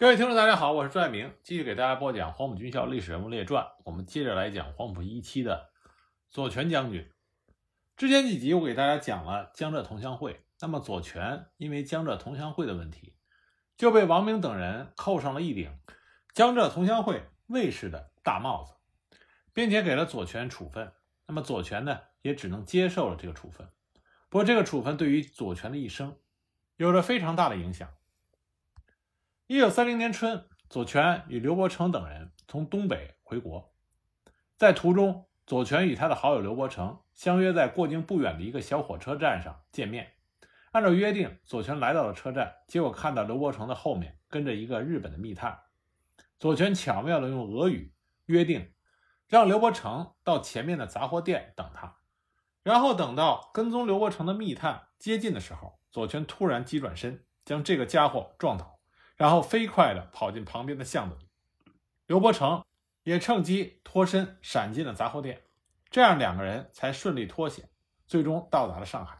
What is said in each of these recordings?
各位听众，大家好，我是朱爱明，继续给大家播讲《黄埔军校历史人物列传》。我们接着来讲黄埔一期的左权将军。之前几集我给大家讲了江浙同乡会，那么左权因为江浙同乡会的问题，就被王明等人扣上了一顶江浙同乡会卫士的大帽子，并且给了左权处分。那么左权呢，也只能接受了这个处分。不过这个处分对于左权的一生有着非常大的影响。一九三零年春，左权与刘伯承等人从东北回国，在途中，左权与他的好友刘伯承相约在过境不远的一个小火车站上见面。按照约定，左权来到了车站，结果看到刘伯承的后面跟着一个日本的密探。左权巧妙地用俄语约定，让刘伯承到前面的杂货店等他。然后等到跟踪刘伯承的密探接近的时候，左权突然急转身，将这个家伙撞倒。然后飞快地跑进旁边的巷子里，刘伯承也趁机脱身闪进了杂货店，这样两个人才顺利脱险，最终到达了上海。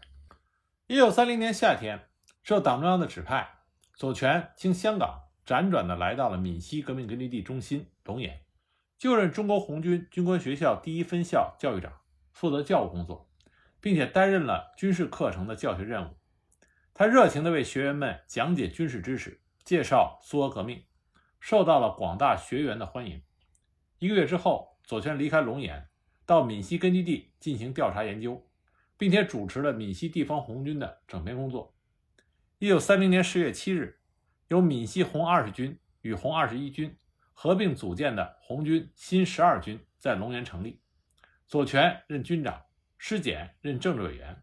一九三零年夏天，受党中央的指派，左权经香港辗转地来到了闽西革命根据地中心龙岩，就任中国红军军官学校第一分校教育长，负责教务工作，并且担任了军事课程的教学任务。他热情地为学员们讲解军事知识。介绍苏俄革命，受到了广大学员的欢迎。一个月之后，左权离开龙岩，到闽西根据地进行调查研究，并且主持了闽西地方红军的整编工作。一九三零年十月七日，由闽西红二十军与红二十一军合并组建的红军新十二军在龙岩成立，左权任军长，施简任政治委员。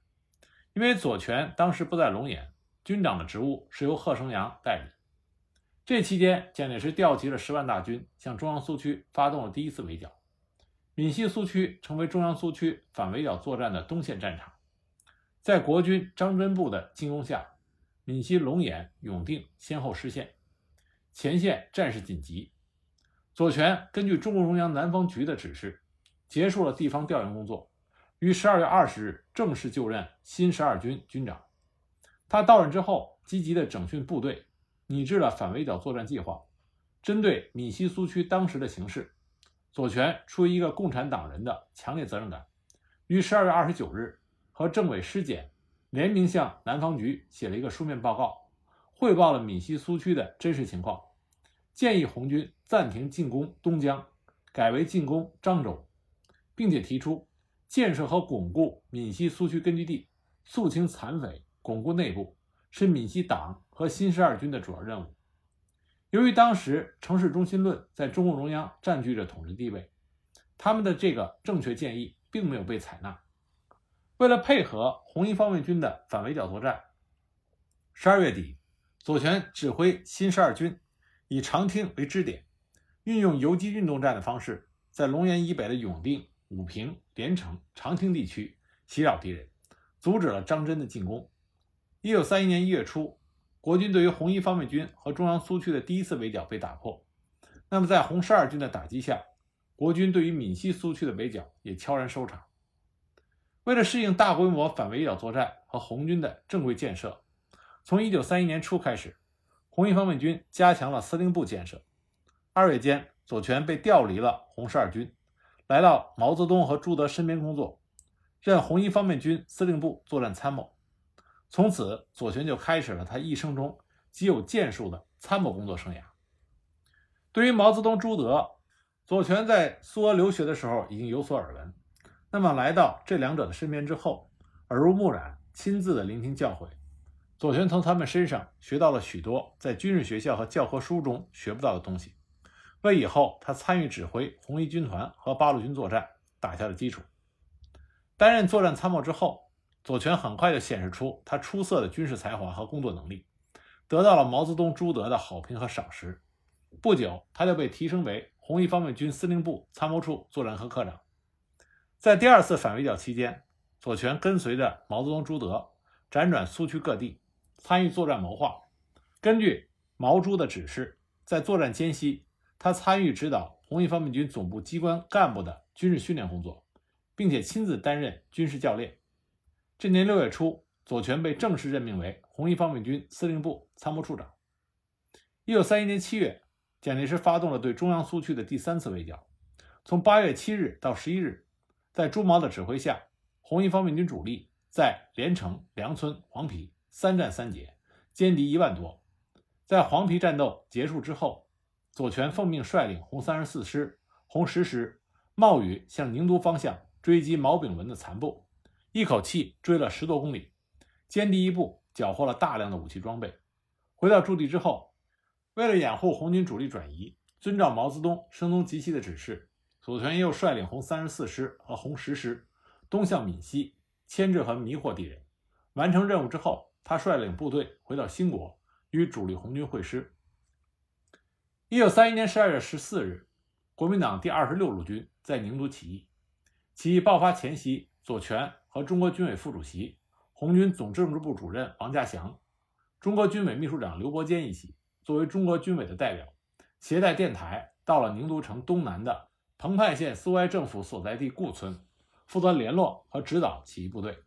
因为左权当时不在龙岩，军长的职务是由贺生阳代理。这期间，蒋介石调集了十万大军，向中央苏区发动了第一次围剿。闽西苏区成为中央苏区反围剿作战的东线战场。在国军张真部的进攻下，闽西龙岩、永定先后失陷，前线战事紧急。左权根据中共中央南方局的指示，结束了地方调研工作，于十二月二十日正式就任新十二军军长。他到任之后，积极的整训部队。拟制了反围剿作战计划。针对闽西苏区当时的形势，左权出于一个共产党人的强烈责任感，于十二月二十九日和政委施简联名向南方局写了一个书面报告，汇报了闽西苏区的真实情况，建议红军暂停进攻东江，改为进攻漳州，并且提出建设和巩固闽西苏区根据地，肃清残匪，巩固内部。是闽西党和新十二军的主要任务。由于当时城市中心论在中共中央占据着统治地位，他们的这个正确建议并没有被采纳。为了配合红一方面军的反围剿作战，十二月底，左权指挥新十二军以长汀为支点，运用游击运动战的方式，在龙岩以北的永定、武平、连城、长汀地区袭扰敌人，阻止了张真的进攻。一九三一年一月初，国军对于红一方面军和中央苏区的第一次围剿被打破。那么，在红十二军的打击下，国军对于闽西苏区的围剿也悄然收场。为了适应大规模反围剿作战和红军的正规建设，从一九三一年初开始，红一方面军加强了司令部建设。二月间，左权被调离了红十二军，来到毛泽东和朱德身边工作，任红一方面军司令部作战参谋。从此，左权就开始了他一生中极有建树的参谋工作生涯。对于毛泽东、朱德，左权在苏俄留学的时候已经有所耳闻。那么，来到这两者的身边之后，耳濡目染，亲自的聆听教诲，左权从他们身上学到了许多在军事学校和教科书中学不到的东西，为以后他参与指挥红一军团和八路军作战打下了基础。担任作战参谋之后。左权很快就显示出他出色的军事才华和工作能力，得到了毛泽东、朱德的好评和赏识。不久，他就被提升为红一方面军司令部参谋处作战科科长。在第二次反围剿期间，左权跟随着毛泽东、朱德辗转苏区各地，参与作战谋划。根据毛朱的指示，在作战间隙，他参与指导红一方面军总部机关干部的军事训练工作，并且亲自担任军事教练。这年六月初，左权被正式任命为红一方面军司令部参谋处长。一九三一年七月，蒋介石发动了对中央苏区的第三次围剿。从八月七日到十一日，在朱毛的指挥下，红一方面军主力在连城、梁村、黄陂三战三捷，歼敌一万多。在黄陂战斗结束之后，左权奉命率领红三十四师、红十师冒雨向宁都方向追击毛炳文的残部，一口气追了十多公里，歼敌一部，缴获了大量的武器装备。回到驻地之后，为了掩护红军主力转移，遵照毛泽东声东击西的指示。左权又率领红三十四师和红十师东向闽西牵制和迷惑敌人。完成任务之后，他率领部队回到兴国，与主力红军会师。一九三一年十二月十四日，国民党第二十六路军在宁都起义。起义爆发前夕，左权和中国军委副主席、红军总政治部主任王家祥、中国军委秘书长刘伯坚一起，作为中国军委的代表，携带电台到了宁都城东南的。彭湃县苏维埃政府所在地固村，负责联络和指导起义部队。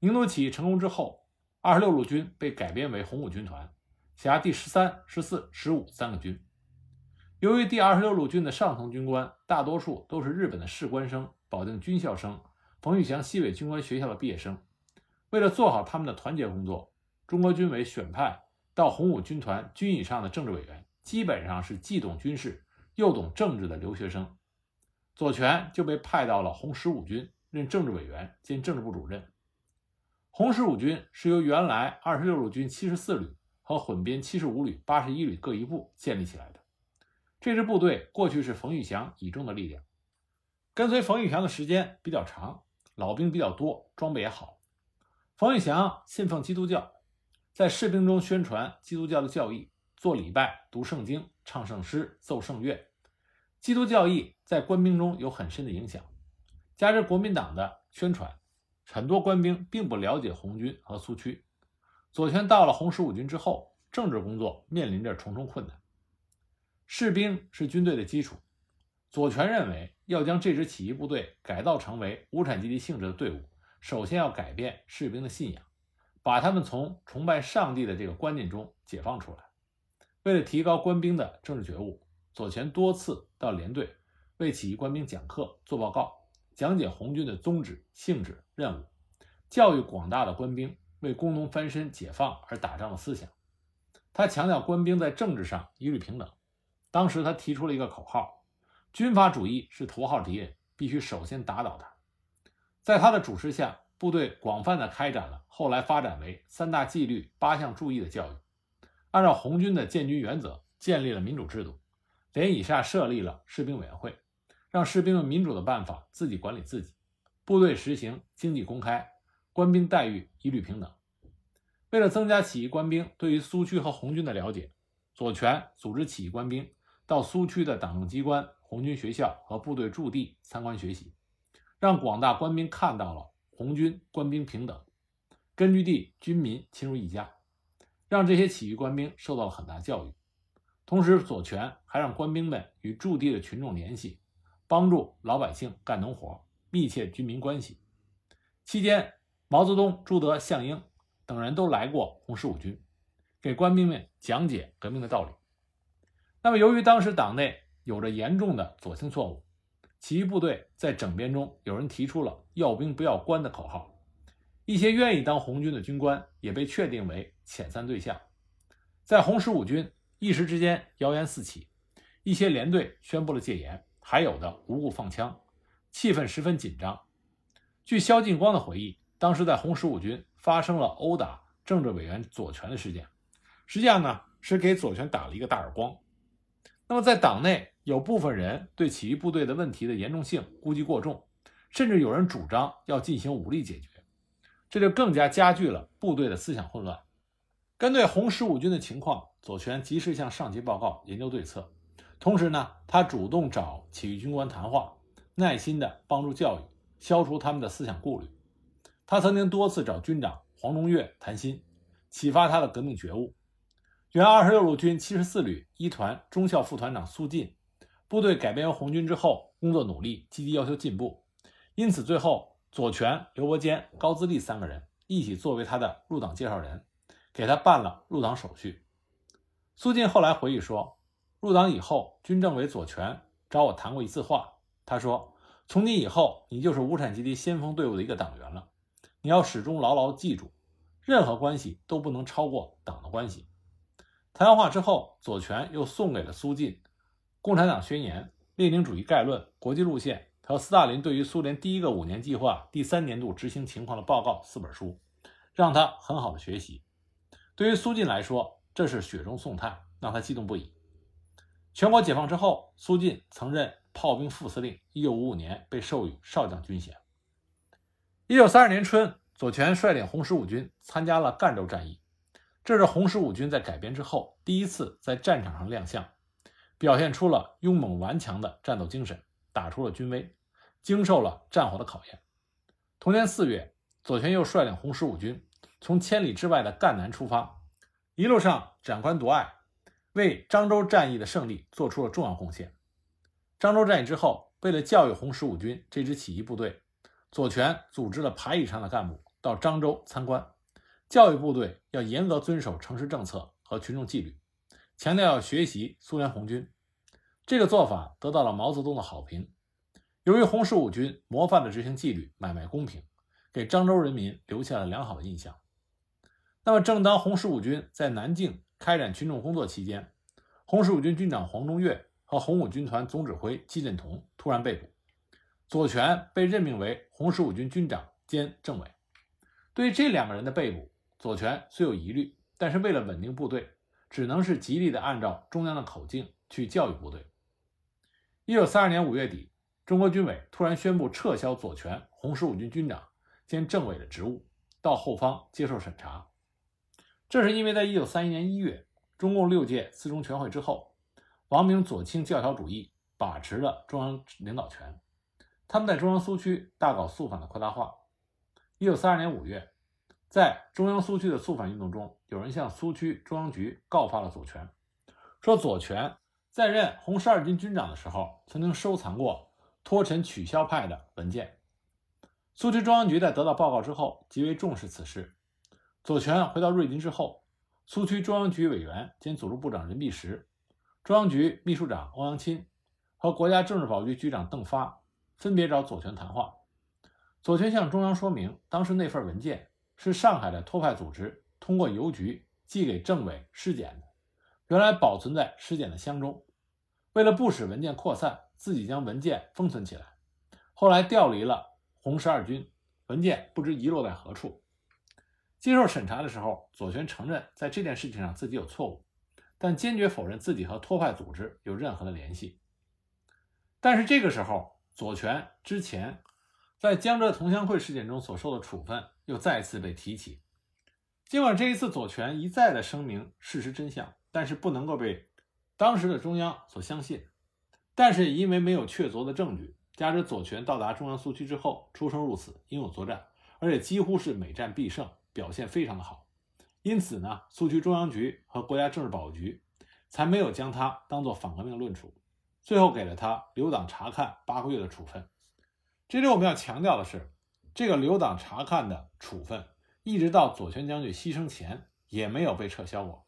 宁都起义成功之后，二十六路军被改编为红五军团，辖第十三、十四、十五三个军。由于第二十六路军的上层军官大多数都是日本的士官生、保定军校生、冯玉祥西北军官学校的毕业生，为了做好他们的团结工作，中国军委选派到红五军团军以上的政治委员，基本上是既懂军事。又懂政治的留学生，左权就被派到了红十五军任政治委员兼政治部主任。红十五军是由原来二十六路军七十四旅和混编七十五旅、八十一旅各一部建立起来的。这支部队过去是冯玉祥倚重的力量，跟随冯玉祥的时间比较长，老兵比较多，装备也好。冯玉祥信奉基督教，在士兵中宣传基督教的教义，做礼拜、读圣经。唱圣诗、奏圣乐，基督教义在官兵中有很深的影响。加之国民党的宣传，很多官兵并不了解红军和苏区。左权到了红十五军之后，政治工作面临着重重困难。士兵是军队的基础，左权认为要将这支起义部队改造成为无产阶级性质的队伍，首先要改变士兵的信仰，把他们从崇拜上帝的这个观念中解放出来。为了提高官兵的政治觉悟，左权多次到连队为起义官兵讲课、做报告，讲解红军的宗旨、性质、任务，教育广大的官兵为工农翻身、解放而打仗的思想。他强调官兵在政治上一律平等。当时他提出了一个口号：“军阀主义是头号敌人，必须首先打倒他。”在他的主持下，部队广泛的开展了后来发展为三大纪律、八项注意的教育。按照红军的建军原则，建立了民主制度，连以下设立了士兵委员会，让士兵用民主的办法自己管理自己。部队实行经济公开，官兵待遇一律平等。为了增加起义官兵对于苏区和红军的了解，左权组织起义官兵到苏区的党政机关、红军学校和部队驻地参观学习，让广大官兵看到了红军官兵平等，根据地军民亲如一家。让这些起义官兵受到了很大教育，同时左权还让官兵们与驻地的群众联系，帮助老百姓干农活，密切军民关系。期间，毛泽东、朱德、项英等人都来过红十五军，给官兵们讲解革命的道理。那么，由于当时党内有着严重的左倾错误，起义部队在整编中有人提出了“要兵不要官”的口号。一些愿意当红军的军官也被确定为遣散对象，在红十五军一时之间谣言四起，一些连队宣布了戒严，还有的无故放枪，气氛十分紧张。据萧劲光的回忆，当时在红十五军发生了殴打政治委员左权的事件，实际上呢是给左权打了一个大耳光。那么在党内有部分人对起义部队的问题的严重性估计过重，甚至有人主张要进行武力解决。这就更加加剧了部队的思想混乱。针对红十五军的情况，左权及时向上级报告，研究对策。同时呢，他主动找起义军官谈话，耐心地帮助教育，消除他们的思想顾虑。他曾经多次找军长黄中岳谈心，启发他的革命觉悟。原二十六路军七十四旅一团中校副团长苏进，部队改编为红军之后，工作努力，积极要求进步，因此最后。左权、刘伯坚、高自立三个人一起作为他的入党介绍人，给他办了入党手续。苏进后来回忆说，入党以后，军政委左权找我谈过一次话，他说：“从今以后，你就是无产阶级先锋队伍的一个党员了，你要始终牢牢记住，任何关系都不能超过党的关系。”谈完话之后，左权又送给了苏晋《共产党宣言》《列宁主义概论》《国际路线》和斯大林对于苏联第一个五年计划第三年度执行情况的报告四本书，让他很好的学习。对于苏晋来说，这是雪中送炭，让他激动不已。全国解放之后，苏晋曾任炮兵副司令。1955年被授予少将军衔。1932年春，左权率领红十五军参加了赣州战役，这是红十五军在改编之后第一次在战场上亮相，表现出了勇猛顽强的战斗精神，打出了军威，经受了战火的考验。同年4月，左权又率领红十五军从千里之外的赣南出发。一路上斩关夺隘，为漳州战役的胜利做出了重要贡献。漳州战役之后，为了教育红十五军这支起义部队，左权组织了排以上的干部到漳州参观，教育部队要严格遵守城市政策和群众纪律，强调要学习苏联红军。这个做法得到了毛泽东的好评。由于红十五军模范的执行纪律、买卖公平，给漳州人民留下了良好的印象。那么，正当红十五军在南靖开展群众工作期间，红十五军军长黄中岳和红五军团总指挥季振同突然被捕，左权被任命为红十五军军长兼政委。对于这两个人的被捕，左权虽有疑虑，但是为了稳定部队，只能是极力的按照中央的口径去教育部队。一九三二年五月底，中国军委突然宣布撤销左权红十五军军长兼政委的职务，到后方接受审查。这是因为在1931年1月，中共六届四中全会之后，王明左倾教条主义把持了中央领导权，他们在中央苏区大搞肃反的扩大化。1932年5月，在中央苏区的肃反运动中，有人向苏区中央局告发了左权，说左权在任红十二军军长的时候，曾经收藏过托陈取消派的文件。苏区中央局在得到报告之后，极为重视此事。左权回到瑞金之后，苏区中央局委员兼组织部长任弼时、中央局秘书长欧阳钦和国家政治保卫局局长邓发分别找左权谈话。左权向中央说明，当时那份文件是上海的托派组织通过邮局寄给政委尸检的，原来保存在尸检的箱中。为了不使文件扩散，自己将文件封存起来。后来调离了红十二军，文件不知遗落在何处。接受审查的时候，左权承认在这件事情上自己有错误，但坚决否认自己和托派组织有任何的联系。但是这个时候，左权之前在江浙同乡会事件中所受的处分又再次被提起。尽管这一次左权一再的声明事实真相，但是不能够被当时的中央所相信。但是也因为没有确凿的证据，加之左权到达中央苏区之后出生入死，英勇作战，而且几乎是每战必胜。表现非常的好，因此呢，苏区中央局和国家政治保护局才没有将他当做反革命论处，最后给了他留党察看八个月的处分。这里我们要强调的是，这个留党察看的处分，一直到左权将军牺牲前也没有被撤销过。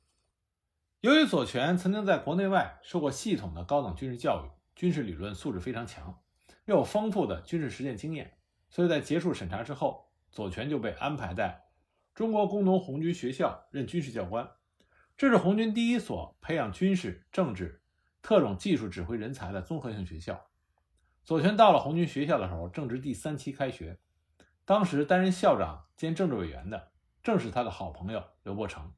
由于左权曾经在国内外受过系统的高等军事教育，军事理论素质非常强，又有丰富的军事实践经验，所以在结束审查之后，左权就被安排在。中国工农红军学校任军事教官，这是红军第一所培养军事、政治、特种技术指挥人才的综合性学校。左权到了红军学校的时候，正值第三期开学，当时担任校长兼政治委员的正是他的好朋友刘伯承。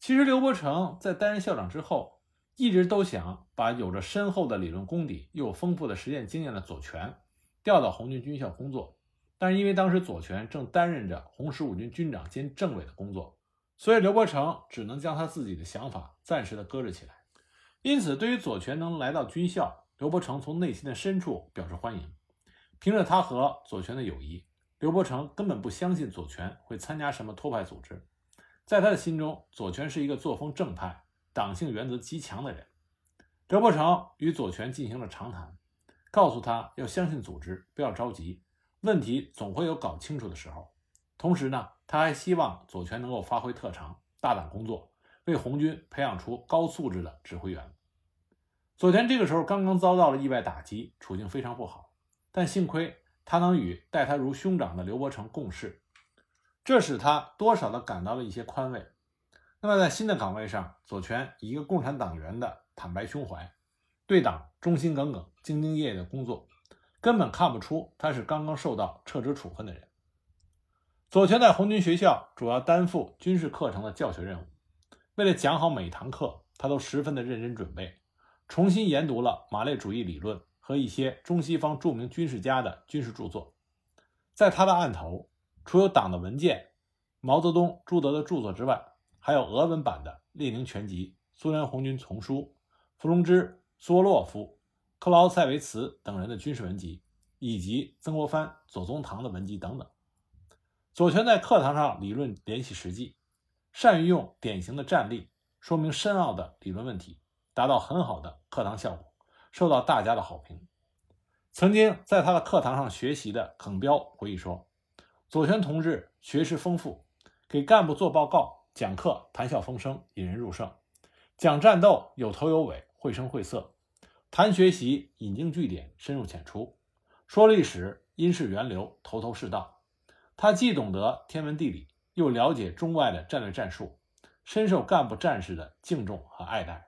其实刘伯承在担任校长之后，一直都想把有着深厚的理论功底又有丰富的实践经验的左权调到红军军校工作。但是因为当时左权正担任着红十五军军长兼政委的工作，所以刘伯承只能将他自己的想法暂时的搁置起来。因此，对于左权能来到军校，刘伯承从内心的深处表示欢迎。凭着他和左权的友谊，刘伯承根本不相信左权会参加什么托派组织。在他的心中，左权是一个作风正派、党性原则极强的人。刘伯承与左权进行了长谈，告诉他要相信组织，不要着急。问题总会有搞清楚的时候。同时呢，他还希望左权能够发挥特长，大胆工作，为红军培养出高素质的指挥员。左权这个时候刚刚遭到了意外打击，处境非常不好，但幸亏他能与待他如兄长的刘伯承共事，这使他多少的感到了一些宽慰。那么在新的岗位上，左权以一个共产党员的坦白胸怀，对党忠心耿耿、兢兢业业的工作，根本看不出他是刚刚受到撤职处分的人。左权在红军学校主要担负军事课程的教学任务。为了讲好每一堂课，他都十分的认真准备，重新研读了马列主义理论和一些中西方著名军事家的军事著作。在他的案头，除有党的文件、毛泽东、朱德的著作之外，还有俄文版的《列宁全集》、苏联红军丛书、伏龙芝、苏沃洛夫、克劳塞维茨等人的军事文集，以及曾国藩、左宗棠的文集等等。左权在课堂上理论联系实际，善于用典型的战例说明深奥的理论问题，达到很好的课堂效果，受到大家的好评。曾经在他的课堂上学习的耿彪回忆说：“左权同志学识丰富，给干部做报告、讲课谈笑风生，引人入胜；讲战斗有头有尾，绘声绘色；谈学习引经据典，深入浅出；说历史因事源流，头头是道。”他既懂得天文地理，又了解中外的战略战术，深受干部战士的敬重和爱戴。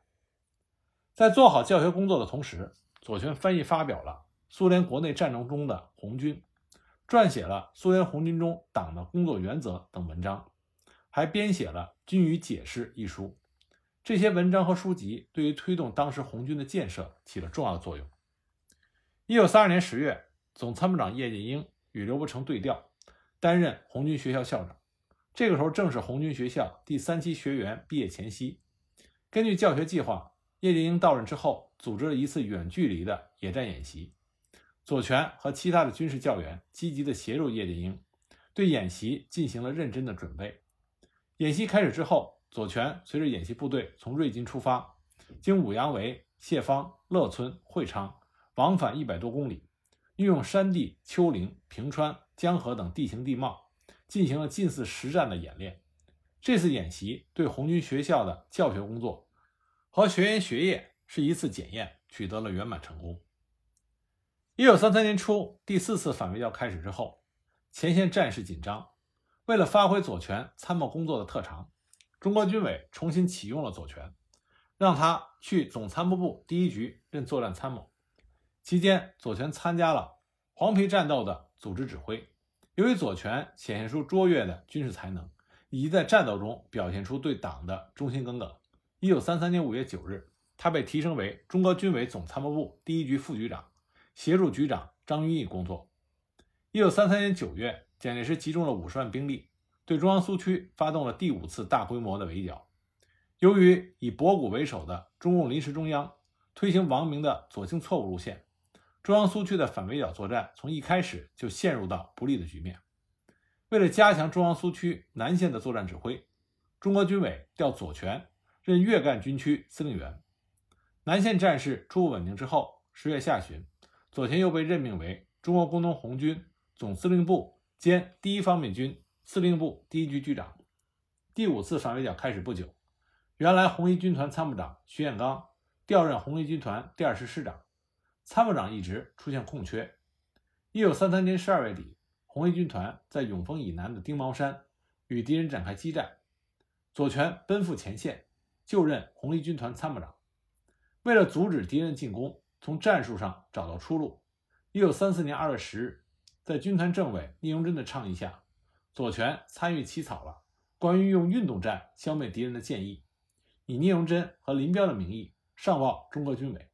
在做好教学工作的同时，左权翻译发表了苏联国内战争中的红军，撰写了苏联红军中党的工作原则等文章，还编写了《军语解释》一书。这些文章和书籍对于推动当时红军的建设起了重要作用。一九三二年十月，总参谋长叶剑英与刘伯承对调。担任红军学校校长，这个时候正是红军学校第三期学员毕业前夕。根据教学计划，叶剑英到任之后，组织了一次远距离的野战演习。左权和其他的军事教员积极地协助叶剑英，对演习进行了认真的准备。演习开始之后，左权随着演习部队从瑞金出发，经武杨围、谢坊、乐村、会昌，往返一百多公里，运用山地、丘陵、平川。江河等地形地貌进行了近似实战的演练。这次演习对红军学校的教学工作和学员学业是一次检验，取得了圆满成功。一九三三年初，第四次反围剿开始之后，前线战事紧张。为了发挥左权参谋工作的特长，中国军委重新启用了左权，让他去总参谋部第一局任作战参谋。期间，左权参加了黄陂战斗的组织指挥。由于左权显现出卓越的军事才能，以及在战斗中表现出对党的忠心耿耿，一九三三年五月九日，他被提升为中国军委总参谋部第一局副局长，协助局长张云逸工作。一九三三年九月，蒋介石集中了五十万兵力，对中央苏区发动了第五次大规模的围剿。由于以博古为首的中共临时中央推行王明的左倾错误路线。中央苏区的反围剿作战从一开始就陷入到不利的局面。为了加强中央苏区南线的作战指挥，中国军委调左权任粤赣军区司令员。南线战事初步稳定之后，十月下旬，左权又被任命为中国工农红军总司令部兼第一方面军司令部第一局局长。第五次反围剿开始不久，原来红一军团参谋长徐彦刚调任红一军团第二师师长。参谋长一职出现空缺。一九三三年十二月底，红一军团在永丰以南的丁毛山与敌人展开激战，左权奔赴前线，就任红一军团参谋长。为了阻止敌人进攻，从战术上找到出路，一九三四年二月十日，在军团政委聂荣臻的倡议下，左权参与起草了关于用运动战消灭敌人的建议，以聂荣臻和林彪的名义上报中国军委。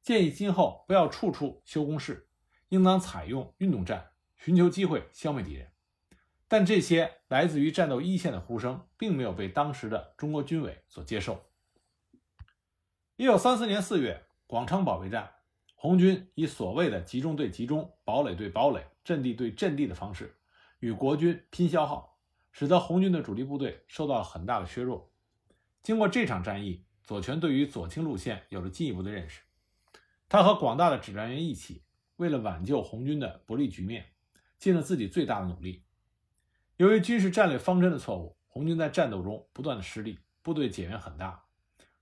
建议今后不要处处修工事，应当采用运动战，寻求机会消灭敌人。但这些来自于战斗一线的呼声，并没有被当时的中国军委所接受。一九三四年四月，广昌保卫战，红军以所谓的集中对集中、堡垒对堡垒、阵地对阵地的方式，与国军拼消耗，使得红军的主力部队受到了很大的削弱。经过这场战役，左权对于左倾路线有了进一步的认识。他和广大的指战员一起，为了挽救红军的不利局面，尽了自己最大的努力。由于军事战略方针的错误，红军在战斗中不断的失利，部队减员很大。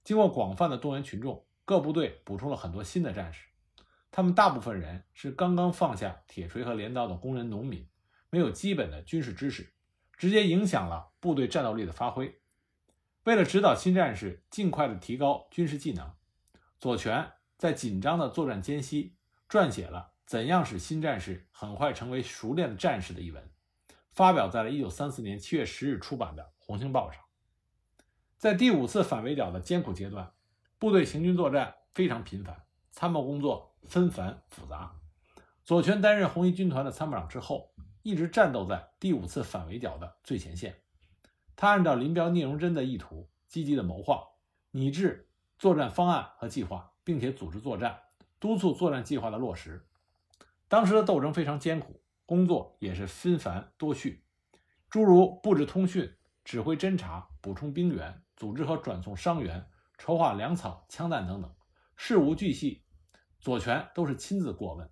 经过广泛的动员群众，各部队补充了很多新的战士。他们大部分人是刚刚放下铁锤和镰刀的工人、农民，没有基本的军事知识，直接影响了部队战斗力的发挥。为了指导新战士尽快的提高军事技能，左权在紧张的作战间隙撰写了《怎样使新战士很快成为熟练的战士》的一文，发表在了1934年7月10日出版的《红星报》上。在第五次反围剿的艰苦阶段，部队行军作战非常频繁，参谋工作纷繁复杂。左权担任红一军团的参谋长之后，一直战斗在第五次反围剿的最前线。他按照林彪、聂荣臻的意图，积极的谋划、拟制作战方案和计划，并且组织作战，督促作战计划的落实。当时的斗争非常艰苦，工作也是纷繁多序，诸如布置通讯、指挥侦察、补充兵员。组织和转送伤员、筹划粮草、枪弹等等事无巨细，左权都是亲自过问。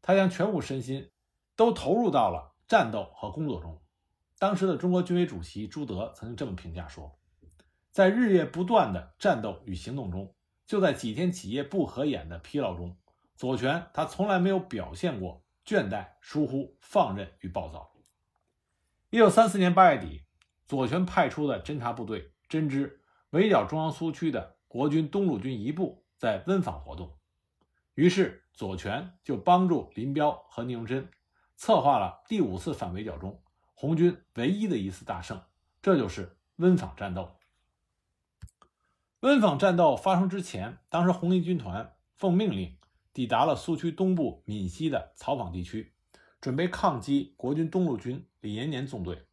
他将全部身心都投入到了战斗和工作中。当时的中国军委主席朱德曾经这么评价说：“在日夜不断的战斗与行动中，就在几天几夜不合眼的疲劳中，左权他从来没有表现过倦怠、疏忽、放任与暴躁。”一九三四年八月底，左权派出的侦察部队。侦知围剿中央苏区的国军东路军一部在温坊活动，于是左权就帮助林彪和聂荣臻策划了第五次反围剿中红军唯一的一次大胜，这就是温坊战斗。温坊战斗发生之前，当时红一军团奉命令抵达了苏区东部闽西的草坊地区，准备抗击国军东路军李延年纵队。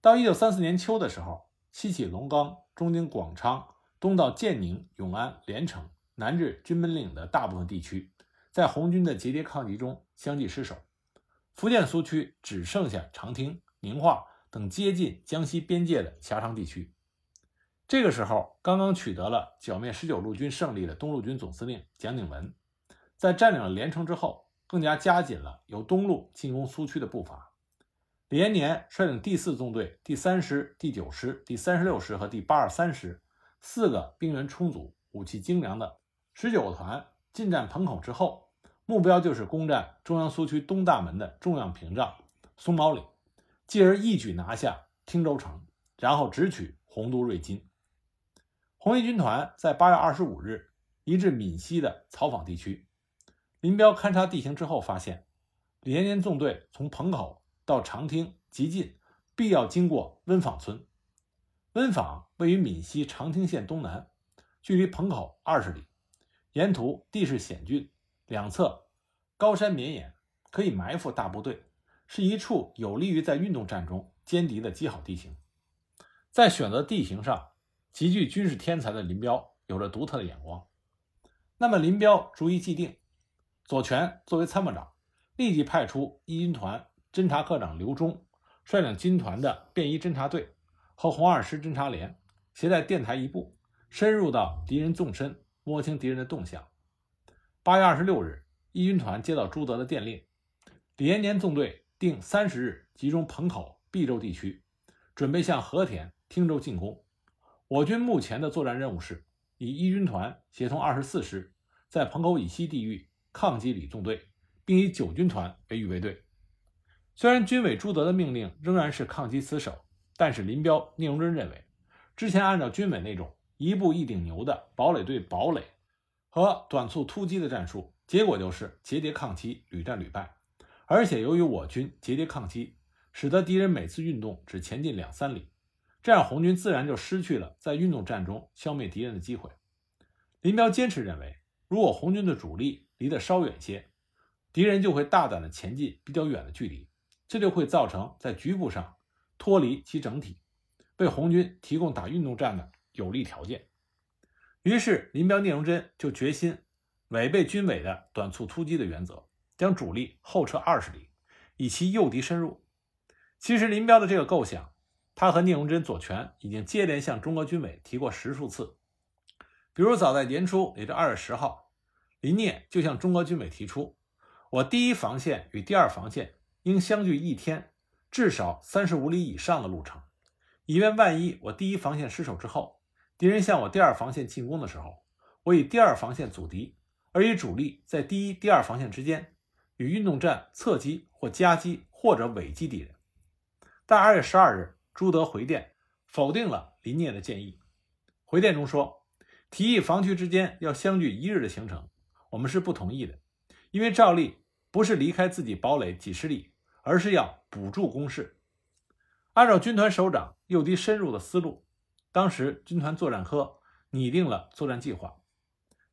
到一九三四年秋的时候。西起龙冈，中经广昌，东到建宁、永安、连城，南至军门岭的大部分地区，在红军的节节抗击中相继失守。福建苏区只剩下长汀、宁化等接近江西边界的狭长地区。这个时候，刚刚取得了剿灭十九路军胜利的东路军总司令蒋鼎文，在占领了连城之后，更加加紧了由东路进攻苏区的步伐。李延年率领第四纵队、第三师、第九师、第三十六师和第八二三师四个兵员充足、武器精良的十九个团进占彭口之后，目标就是攻占中央苏区东大门的重要屏障松毛岭，继而一举拿下汀州城，然后直取洪都、瑞金。红一军团在八月二十五日移至闽西的草坊地区。林彪勘察地形之后发现，李延年纵队从彭口。到长汀极近，必要经过温坊村。温坊位于闽西长汀县东南，距离彭口二十里。沿途地势险峻，两侧高山绵延，可以埋伏大部队，是一处有利于在运动战中歼敌的极好地形。在选择地形上，极具军事天才的林彪有着独特的眼光。那么，林彪逐一既定，左权作为参谋长，立即派出一军团。侦察科长刘忠率领军团的便衣侦察队和红二师侦察连，携带电台一部，深入到敌人纵深，摸清敌人的动向。八月二十六日，一军团接到朱德的电令，李延年纵队定三十日集中彭口、毕州地区，准备向和田、汀州进攻。我军目前的作战任务是以一军团协同二十四师，在彭口以西地域抗击李纵队，并以九军团为预备队。虽然军委朱德的命令仍然是抗击死守，但是林彪、聂荣臻认为，之前按照军委那种一步一顶牛的堡垒对堡垒和短促突击的战术，结果就是节节抗击，屡战屡败。而且由于我军节节抗击，使得敌人每次运动只前进两三里，这样红军自然就失去了在运动战中消灭敌人的机会。林彪坚持认为，如果红军的主力离得稍远些，敌人就会大胆的前进比较远的距离。这就会造成在局部上脱离其整体，为红军提供打运动战的有利条件。于是，林彪、聂荣臻就决心违背军委的短促突击的原则，将主力后撤二十里，以其诱敌深入。其实，林彪的这个构想，他和聂荣臻、左权已经接连向中国军委提过十数次。比如，早在年初，也就二月十号，林聂就向中国军委提出：“我第一防线与第二防线。”应相距一天，至少三十五里以上的路程，以便万一我第一防线失守之后，敌人向我第二防线进攻的时候，我以第二防线阻敌，而以主力在第一、第二防线之间，与运动战侧击或夹击或者尾击敌人。但二月十二日，朱德回电否定了林聂的建议。回电中说，提议防区之间要相距一日的行程，我们是不同意的，因为照例不是离开自己堡垒几十里，而是要补助攻势。按照军团首长诱敌深入的思路，当时军团作战科拟定了作战计划。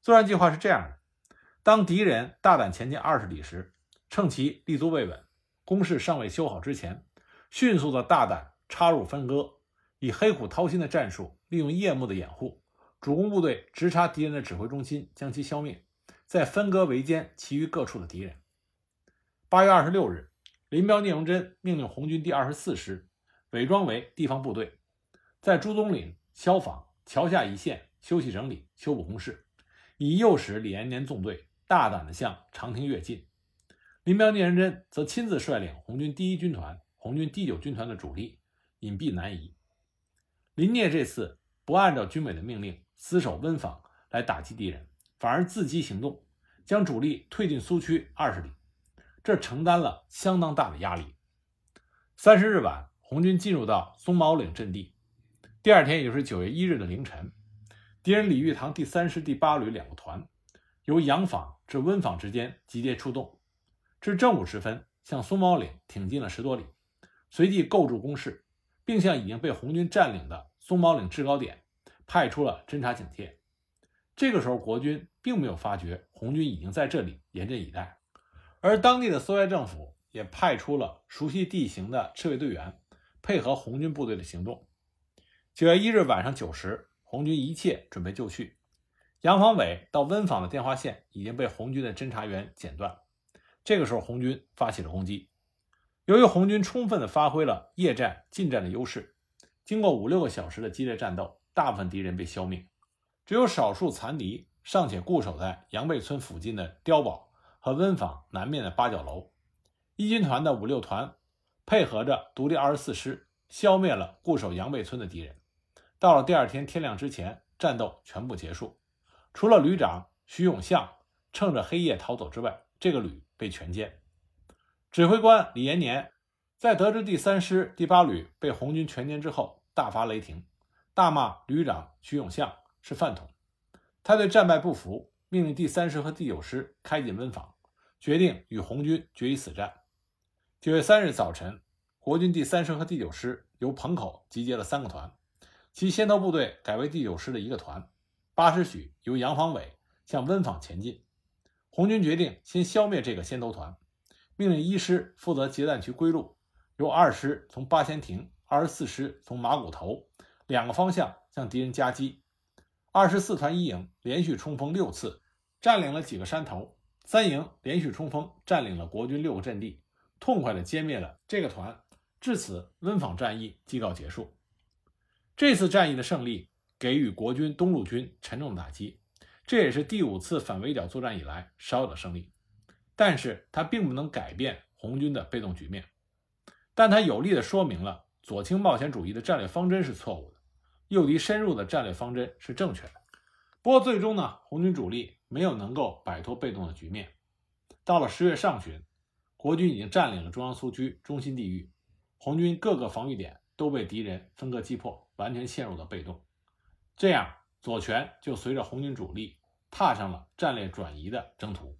作战计划是这样的：当敌人大胆前进二十里时，趁其立足未稳、攻势尚未修好之前，迅速的大胆插入分割，以黑虎掏心的战术，利用夜幕的掩护，主攻部队直插敌人的指挥中心，将其消灭，再分割围歼其余各处的敌人。八月二十六日，林彪、聂荣臻命令红军第二十四师。伪装为地方部队，在朱宗岭、消防、桥下一线休息整理、修补工事，以诱使李延年纵队大胆地向长汀跃进。林彪、聂荣臻则亲自率领红军第一军团、红军第九军团的主力隐蔽南移。林聂这次不按照军委的命令死守温坊来打击敌人，反而自机行动，将主力退进苏区二十里，这承担了相当大的压力。三十日晚。红军进入到松毛岭阵地，第二天，也就是九月一日的凌晨，敌人李玉堂第三师第八旅两个团由杨坊至温坊之间集结出动，至正午时分，向松毛岭挺进了十多里，随即构筑工事，并向已经被红军占领的松毛岭制高点派出了侦察警戒。这个时候，国军并没有发觉红军已经在这里严阵以待，而当地的苏维埃政府也派出了熟悉地形的赤卫队员。配合红军部队的行动。九月一日晚上九时，红军一切准备就绪。杨防伟到温坊的电话线已经被红军的侦察员剪断。这个时候，红军发起了攻击。由于红军充分地发挥了夜战、近战的优势，经过五六个小时的激烈战斗，大部分敌人被消灭，只有少数残敌尚且固守在杨背村附近的碉堡和温坊南面的八角楼。一军团的五六团。配合着独立二十四师，消灭了固守杨背村的敌人。到了第二天天亮之前，战斗全部结束。除了旅长徐永相趁着黑夜逃走之外，这个旅被全歼。指挥官李延年在得知第三师第八旅被红军全歼之后，大发雷霆，大骂旅长徐永相是饭桶。他对战败不服，命令第三师和第九师开进温坊，决定与红军决一死战。九月三日早晨，国军第三师和第九师由彭口集结了三个团，其先头部队改为第九师的一个团。八时许，由杨方伟向温坊前进。红军决定先消灭这个先头团，命令一师负责截弹区归路，由二师从八仙亭，二十四师从马骨头两个方向向敌人夹击。二十四团一营连续冲锋六次，占领了几个山头；三营连续冲锋，占领了国军六个阵地。痛快地歼灭了这个团，至此温坊战役即告结束。这次战役的胜利给予国军东路军沉重打击，这也是第五次反围剿作战以来少有的胜利。但是它并不能改变红军的被动局面，但它有力地说明了左倾冒险主义的战略方针是错误的，诱敌深入的战略方针是正确的。不过最终呢，红军主力没有能够摆脱被动的局面。到了十月上旬。国军已经占领了中央苏区中心地域，红军各个防御点都被敌人分割击破，完全陷入了被动。这样，左权就随着红军主力踏上了战略转移的征途。